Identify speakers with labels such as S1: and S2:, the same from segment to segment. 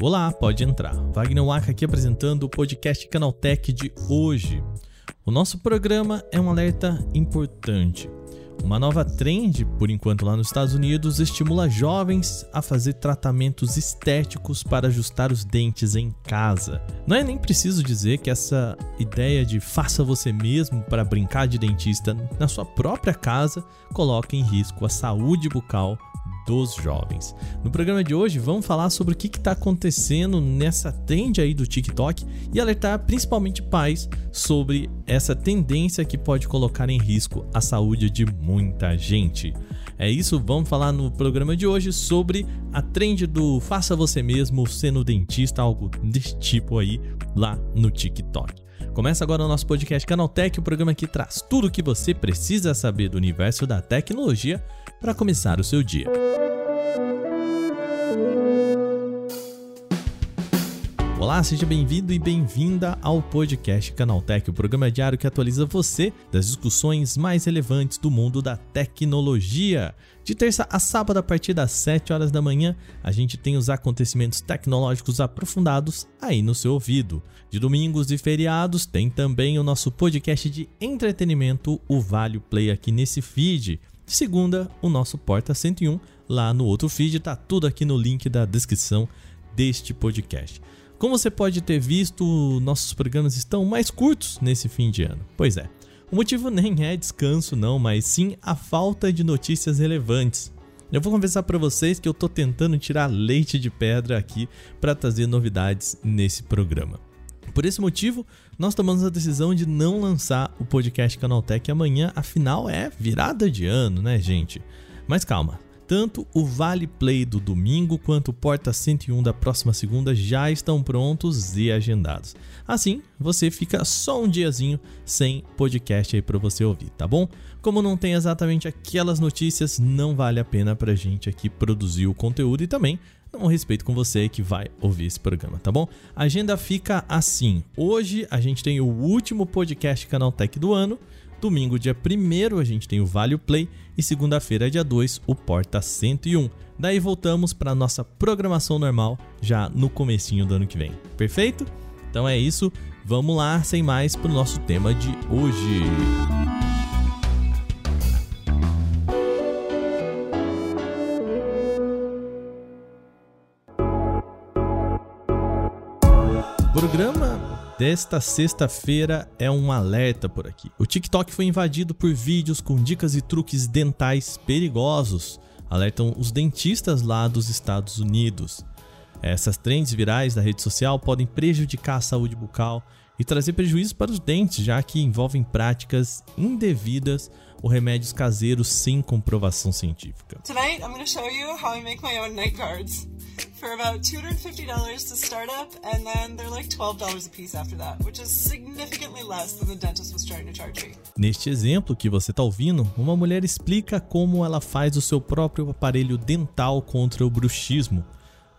S1: Olá, pode entrar. Wagner Waka aqui apresentando o podcast Canaltech de hoje. O nosso programa é um alerta importante. Uma nova trend, por enquanto lá nos Estados Unidos, estimula jovens a fazer tratamentos estéticos para ajustar os dentes em casa. Não é nem preciso dizer que essa ideia de faça você mesmo para brincar de dentista na sua própria casa coloca em risco a saúde bucal dos jovens. No programa de hoje vamos falar sobre o que está acontecendo nessa trend aí do TikTok e alertar principalmente pais sobre essa tendência que pode colocar em risco a saúde de muita gente. É isso, vamos falar no programa de hoje sobre a trend do faça você mesmo sendo dentista, algo desse tipo aí lá no TikTok. Começa agora o nosso podcast Canaltech, o programa que traz tudo o que você precisa saber do universo da tecnologia para começar o seu dia. Olá, seja bem-vindo e bem-vinda ao podcast Canaltech, o programa diário que atualiza você das discussões mais relevantes do mundo da tecnologia. De terça a sábado, a partir das 7 horas da manhã, a gente tem os acontecimentos tecnológicos aprofundados aí no seu ouvido. De domingos e feriados, tem também o nosso podcast de entretenimento, o Vale Play, aqui nesse feed. De segunda, o nosso Porta 101, lá no outro feed, tá tudo aqui no link da descrição deste podcast. Como você pode ter visto, nossos programas estão mais curtos nesse fim de ano. Pois é, o motivo nem é descanso não, mas sim a falta de notícias relevantes. Eu vou confessar para vocês que eu tô tentando tirar leite de pedra aqui para trazer novidades nesse programa. Por esse motivo, nós tomamos a decisão de não lançar o podcast Canaltech amanhã, afinal é virada de ano, né, gente? Mas calma, tanto o Vale Play do domingo quanto o Porta 101 da próxima segunda já estão prontos e agendados. Assim, você fica só um diazinho sem podcast aí para você ouvir, tá bom? Como não tem exatamente aquelas notícias, não vale a pena pra gente aqui produzir o conteúdo e também um respeito com você que vai ouvir esse programa, tá bom? A agenda fica assim. Hoje a gente tem o último podcast Canal Tech do ano Domingo, dia 1 a gente tem o Vale Play e segunda-feira, dia 2, o Porta 101. Daí voltamos para nossa programação normal já no comecinho do ano que vem. Perfeito? Então é isso. Vamos lá, sem mais, para o nosso tema de hoje. Programa desta sexta-feira é um alerta por aqui. O TikTok foi invadido por vídeos com dicas e truques dentais perigosos, alertam os dentistas lá dos Estados Unidos. Essas trends virais da rede social podem prejudicar a saúde bucal e trazer prejuízos para os dentes, já que envolvem práticas indevidas ou remédios caseiros sem comprovação científica. Tonight I'm going show you how I make my own night guards for about $250 to start up, and then they're like $12 a piece after that, which is significantly less than the dentist was trying to charge me. Neste exemplo que você está ouvindo, uma mulher explica como ela faz o seu próprio aparelho dental contra o bruxismo.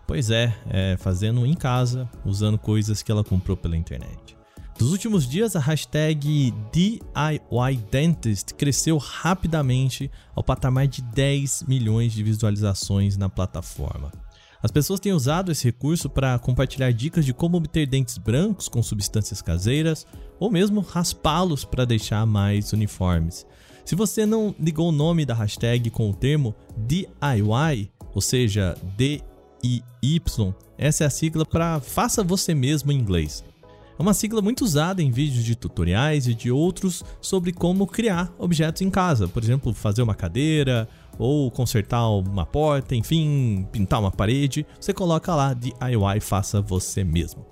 S1: Pois é, é fazendo em casa, usando coisas que ela comprou pela internet. Nos últimos dias, a hashtag DIYDentist cresceu rapidamente ao patamar de 10 milhões de visualizações na plataforma. As pessoas têm usado esse recurso para compartilhar dicas de como obter dentes brancos com substâncias caseiras ou mesmo raspá-los para deixar mais uniformes. Se você não ligou o nome da hashtag com o termo DIY, ou seja, D-I-Y, essa é a sigla para Faça Você Mesmo em inglês. É uma sigla muito usada em vídeos de tutoriais e de outros sobre como criar objetos em casa, por exemplo, fazer uma cadeira ou consertar uma porta, enfim, pintar uma parede, você coloca lá DIY, faça você mesmo.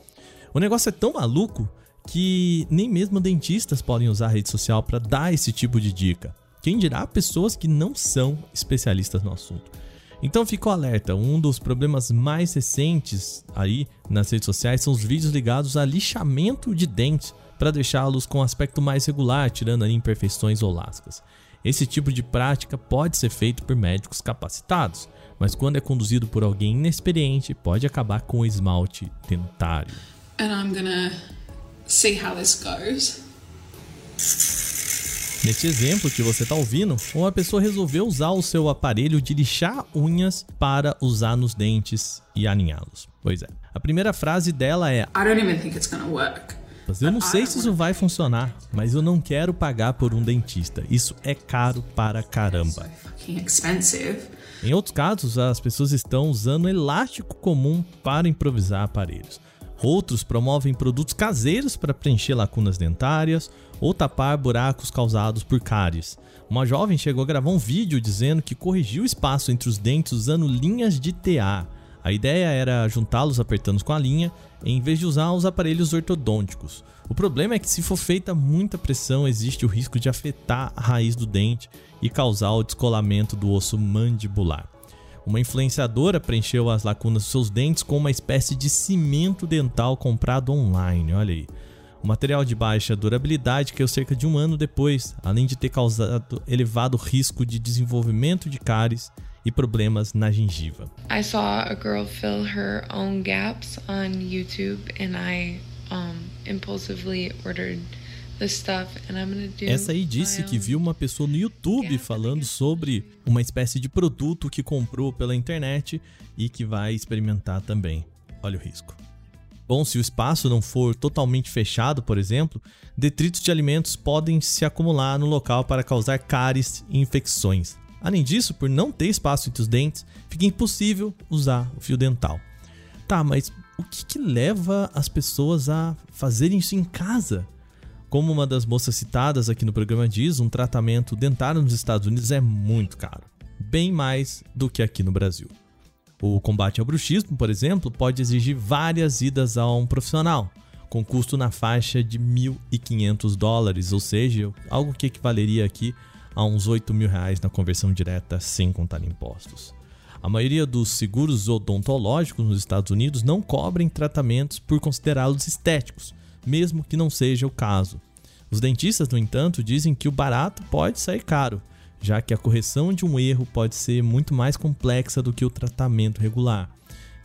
S1: O negócio é tão maluco que nem mesmo dentistas podem usar a rede social para dar esse tipo de dica. Quem dirá pessoas que não são especialistas no assunto. Então fica o alerta, um dos problemas mais recentes aí nas redes sociais são os vídeos ligados a lixamento de dentes para deixá-los com aspecto mais regular, tirando ali imperfeições ou lascas. Esse tipo de prática pode ser feito por médicos capacitados, mas quando é conduzido por alguém inexperiente, pode acabar com o esmalte dentário. And I'm gonna see how this goes. Neste exemplo que você está ouvindo, uma pessoa resolveu usar o seu aparelho de lixar unhas para usar nos dentes e aninhá-los. Pois é. A primeira frase dela é:
S2: I don't even think it's gonna work.
S1: Eu não sei se isso vai funcionar, mas eu não quero pagar por um dentista. Isso é caro para caramba. Em outros casos, as pessoas estão usando elástico comum para improvisar aparelhos. Outros promovem produtos caseiros para preencher lacunas dentárias ou tapar buracos causados por cáries. Uma jovem chegou a gravar um vídeo dizendo que corrigiu o espaço entre os dentes usando linhas de TA. A ideia era juntá-los apertando com a linha, em vez de usar os aparelhos ortodônticos. O problema é que se for feita muita pressão, existe o risco de afetar a raiz do dente e causar o descolamento do osso mandibular. Uma influenciadora preencheu as lacunas dos seus dentes com uma espécie de cimento dental comprado online. Olha aí. O material de baixa durabilidade caiu cerca de um ano depois, além de ter causado elevado risco de desenvolvimento de cáries e problemas na gengiva.
S3: I saw a girl fill her own gaps on YouTube and I um, impulsively ordered
S1: essa aí disse que viu uma pessoa no YouTube falando sobre uma espécie de produto que comprou pela internet e que vai experimentar também. Olha o risco. Bom, se o espaço não for totalmente fechado, por exemplo, detritos de alimentos podem se acumular no local para causar cáries e infecções. Além disso, por não ter espaço entre os dentes, fica impossível usar o fio dental. Tá, mas o que, que leva as pessoas a fazerem isso em casa? Como uma das moças citadas aqui no programa diz, um tratamento dentário nos Estados Unidos é muito caro, bem mais do que aqui no Brasil. O combate ao bruxismo, por exemplo, pode exigir várias idas a um profissional, com custo na faixa de 1.500 dólares, ou seja, algo que equivaleria aqui a uns 8 mil reais na conversão direta sem contar impostos. A maioria dos seguros odontológicos nos Estados Unidos não cobrem tratamentos por considerá-los estéticos, mesmo que não seja o caso. Os dentistas, no entanto, dizem que o barato pode sair caro, já que a correção de um erro pode ser muito mais complexa do que o tratamento regular.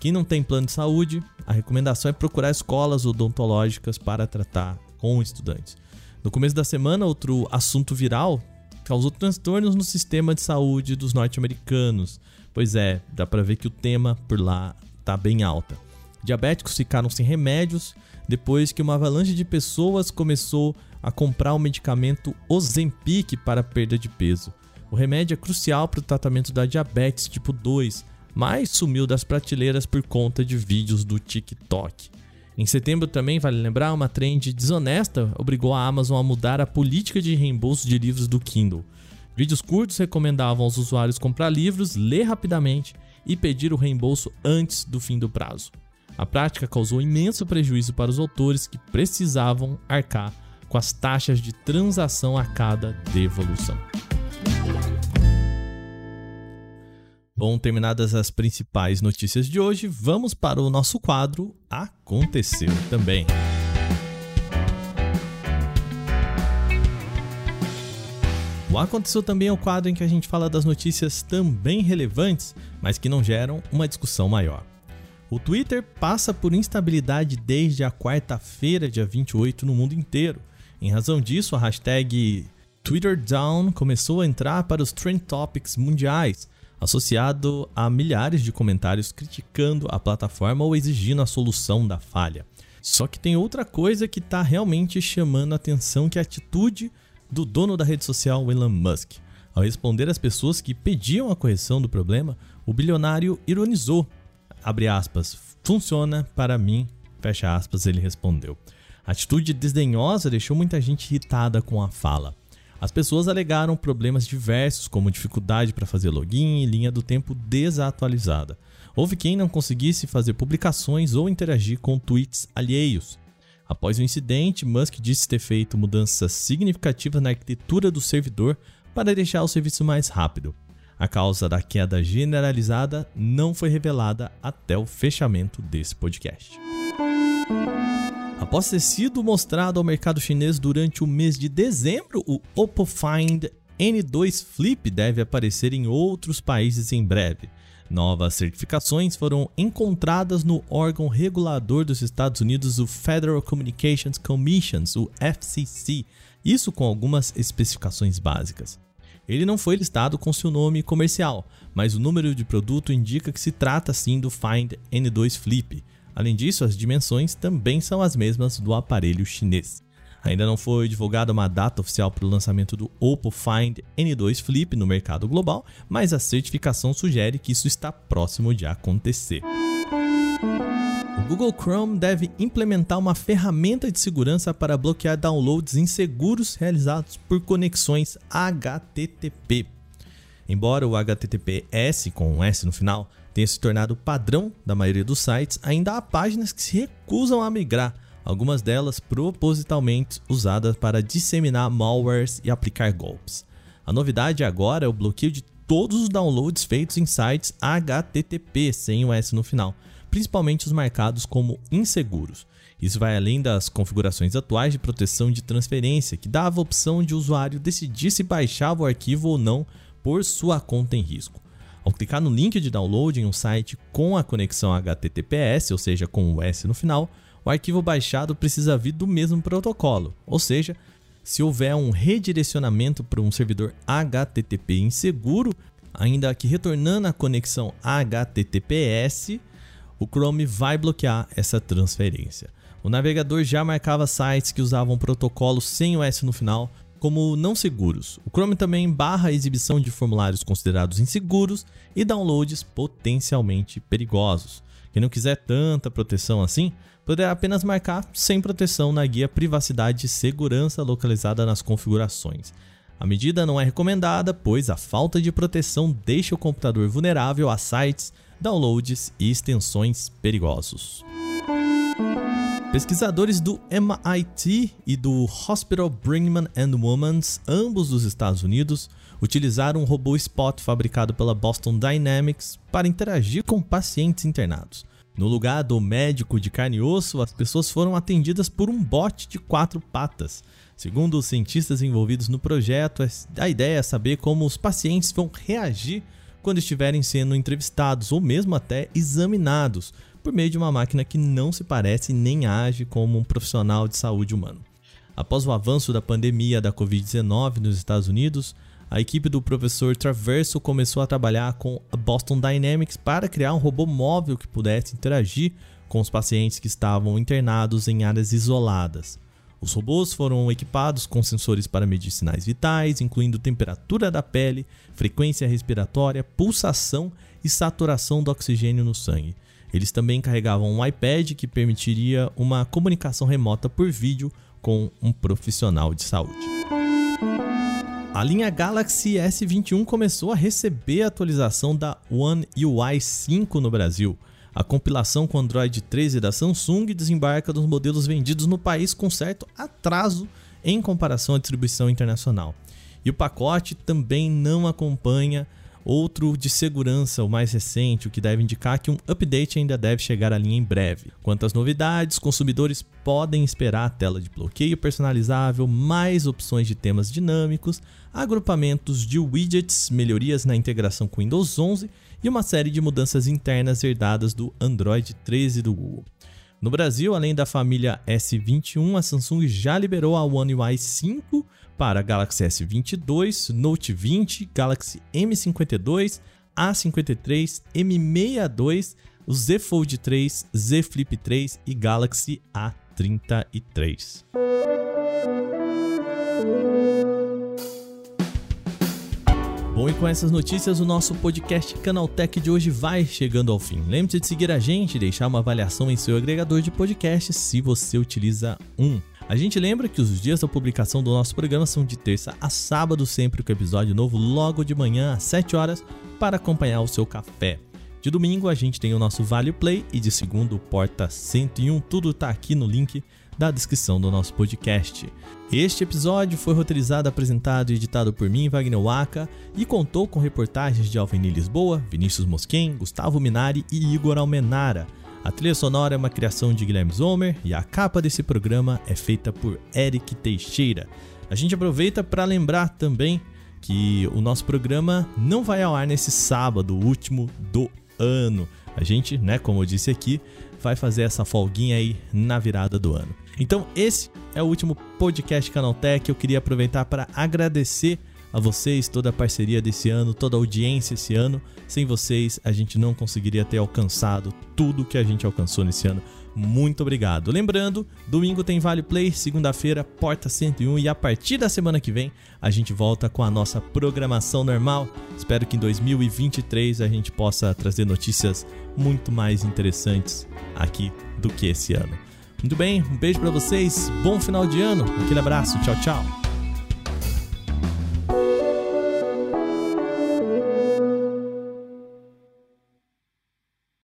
S1: Quem não tem plano de saúde, a recomendação é procurar escolas odontológicas para tratar com estudantes. No começo da semana, outro assunto viral causou transtornos no sistema de saúde dos norte-americanos. Pois é, dá para ver que o tema por lá está bem alta. Diabéticos ficaram sem remédios depois que uma avalanche de pessoas começou a comprar o medicamento Ozempic para perda de peso. O remédio é crucial para o tratamento da diabetes tipo 2, mas sumiu das prateleiras por conta de vídeos do TikTok. Em setembro também, vale lembrar, uma trend desonesta obrigou a Amazon a mudar a política de reembolso de livros do Kindle. Vídeos curtos recomendavam aos usuários comprar livros, ler rapidamente e pedir o reembolso antes do fim do prazo. A prática causou imenso prejuízo para os autores que precisavam arcar com as taxas de transação a cada devolução. Bom, terminadas as principais notícias de hoje, vamos para o nosso quadro Aconteceu também. O Aconteceu também é o quadro em que a gente fala das notícias também relevantes, mas que não geram uma discussão maior. O Twitter passa por instabilidade desde a quarta-feira, dia 28, no mundo inteiro. Em razão disso, a hashtag TwitterDown começou a entrar para os Trend Topics mundiais, associado a milhares de comentários criticando a plataforma ou exigindo a solução da falha. Só que tem outra coisa que está realmente chamando a atenção, que é a atitude do dono da rede social, Elon Musk. Ao responder às pessoas que pediam a correção do problema, o bilionário ironizou aspas, funciona para mim, fecha aspas, ele respondeu. A atitude desdenhosa deixou muita gente irritada com a fala. As pessoas alegaram problemas diversos, como dificuldade para fazer login e linha do tempo desatualizada. Houve quem não conseguisse fazer publicações ou interagir com tweets alheios. Após o incidente, Musk disse ter feito mudanças significativas na arquitetura do servidor para deixar o serviço mais rápido. A causa da queda generalizada não foi revelada até o fechamento desse podcast. Após ter sido mostrado ao mercado chinês durante o mês de dezembro, o Oppo Find N2 Flip deve aparecer em outros países em breve. Novas certificações foram encontradas no órgão regulador dos Estados Unidos, o Federal Communications Commission, o FCC, isso com algumas especificações básicas. Ele não foi listado com seu nome comercial, mas o número de produto indica que se trata sim do Find N2 Flip. Além disso, as dimensões também são as mesmas do aparelho chinês. Ainda não foi divulgada uma data oficial para o lançamento do Oppo Find N2 Flip no mercado global, mas a certificação sugere que isso está próximo de acontecer. O Google Chrome deve implementar uma ferramenta de segurança para bloquear downloads inseguros realizados por conexões HTTP. Embora o HTTPS com um S no final tenha se tornado padrão da maioria dos sites, ainda há páginas que se recusam a migrar, algumas delas propositalmente usadas para disseminar malwares e aplicar golpes. A novidade agora é o bloqueio de todos os downloads feitos em sites HTTP sem o S no final principalmente os marcados como inseguros. Isso vai além das configurações atuais de proteção de transferência, que dava a opção de o usuário decidir se baixava o arquivo ou não por sua conta em risco. Ao clicar no link de download em um site com a conexão HTTPS, ou seja, com o S no final, o arquivo baixado precisa vir do mesmo protocolo, ou seja, se houver um redirecionamento para um servidor HTTP inseguro, ainda que retornando a conexão HTTPS, o Chrome vai bloquear essa transferência. O navegador já marcava sites que usavam protocolo sem o S no final como não seguros. O Chrome também barra a exibição de formulários considerados inseguros e downloads potencialmente perigosos. Quem não quiser tanta proteção assim, poderá apenas marcar sem proteção na guia Privacidade e Segurança localizada nas configurações. A medida não é recomendada, pois a falta de proteção deixa o computador vulnerável a sites downloads e extensões perigosos. Pesquisadores do MIT e do Hospital Brigham and Women's, ambos dos Estados Unidos, utilizaram um robô Spot fabricado pela Boston Dynamics para interagir com pacientes internados. No lugar do médico de carne e osso, as pessoas foram atendidas por um bot de quatro patas. Segundo os cientistas envolvidos no projeto, a ideia é saber como os pacientes vão reagir quando estiverem sendo entrevistados ou mesmo até examinados por meio de uma máquina que não se parece nem age como um profissional de saúde humano. Após o avanço da pandemia da Covid-19 nos Estados Unidos, a equipe do professor Traverso começou a trabalhar com a Boston Dynamics para criar um robô móvel que pudesse interagir com os pacientes que estavam internados em áreas isoladas. Os robôs foram equipados com sensores para medir sinais vitais, incluindo temperatura da pele, frequência respiratória, pulsação e saturação do oxigênio no sangue. Eles também carregavam um iPad que permitiria uma comunicação remota por vídeo com um profissional de saúde. A linha Galaxy S21 começou a receber a atualização da One UI 5 no Brasil. A compilação com Android 13 da Samsung desembarca dos modelos vendidos no país com certo atraso em comparação à distribuição internacional. E o pacote também não acompanha outro de segurança, o mais recente, o que deve indicar que um update ainda deve chegar à linha em breve. Quanto às novidades, consumidores podem esperar a tela de bloqueio personalizável, mais opções de temas dinâmicos, agrupamentos de widgets, melhorias na integração com Windows 11 e uma série de mudanças internas herdadas do Android 13 do Google. No Brasil, além da família S21, a Samsung já liberou a One UI 5 para Galaxy S22, Note 20, Galaxy M52, A53, M62, o Z Fold 3, Z Flip 3 e Galaxy A33. Bom, e com essas notícias, o nosso podcast Canaltech de hoje vai chegando ao fim. Lembre-se de seguir a gente e deixar uma avaliação em seu agregador de podcasts se você utiliza um. A gente lembra que os dias da publicação do nosso programa são de terça a sábado, sempre com episódio novo logo de manhã às 7 horas para acompanhar o seu café. De domingo a gente tem o nosso Vale Play e de segundo o Porta 101. Tudo tá aqui no link da descrição do nosso podcast. Este episódio foi roteirizado, apresentado e editado por mim, Wagner Waka, e contou com reportagens de Alveni Lisboa, Vinícius Mosquen, Gustavo Minari e Igor Almenara. A trilha sonora é uma criação de Guilherme Zomer e a capa desse programa é feita por Eric Teixeira. A gente aproveita para lembrar também que o nosso programa não vai ao ar nesse sábado, último do ano. A gente, né, como eu disse aqui, vai fazer essa folguinha aí na virada do ano. Então, esse é o último podcast Canaltech. Eu queria aproveitar para agradecer a vocês toda a parceria desse ano, toda a audiência esse ano. Sem vocês, a gente não conseguiria ter alcançado tudo que a gente alcançou nesse ano. Muito obrigado. Lembrando, domingo tem Vale Play, segunda-feira, Porta 101 e a partir da semana que vem a gente volta com a nossa programação normal. Espero que em 2023 a gente possa trazer notícias muito mais interessantes aqui do que esse ano. Muito bem, um beijo para vocês, bom final de ano, aquele abraço, tchau, tchau.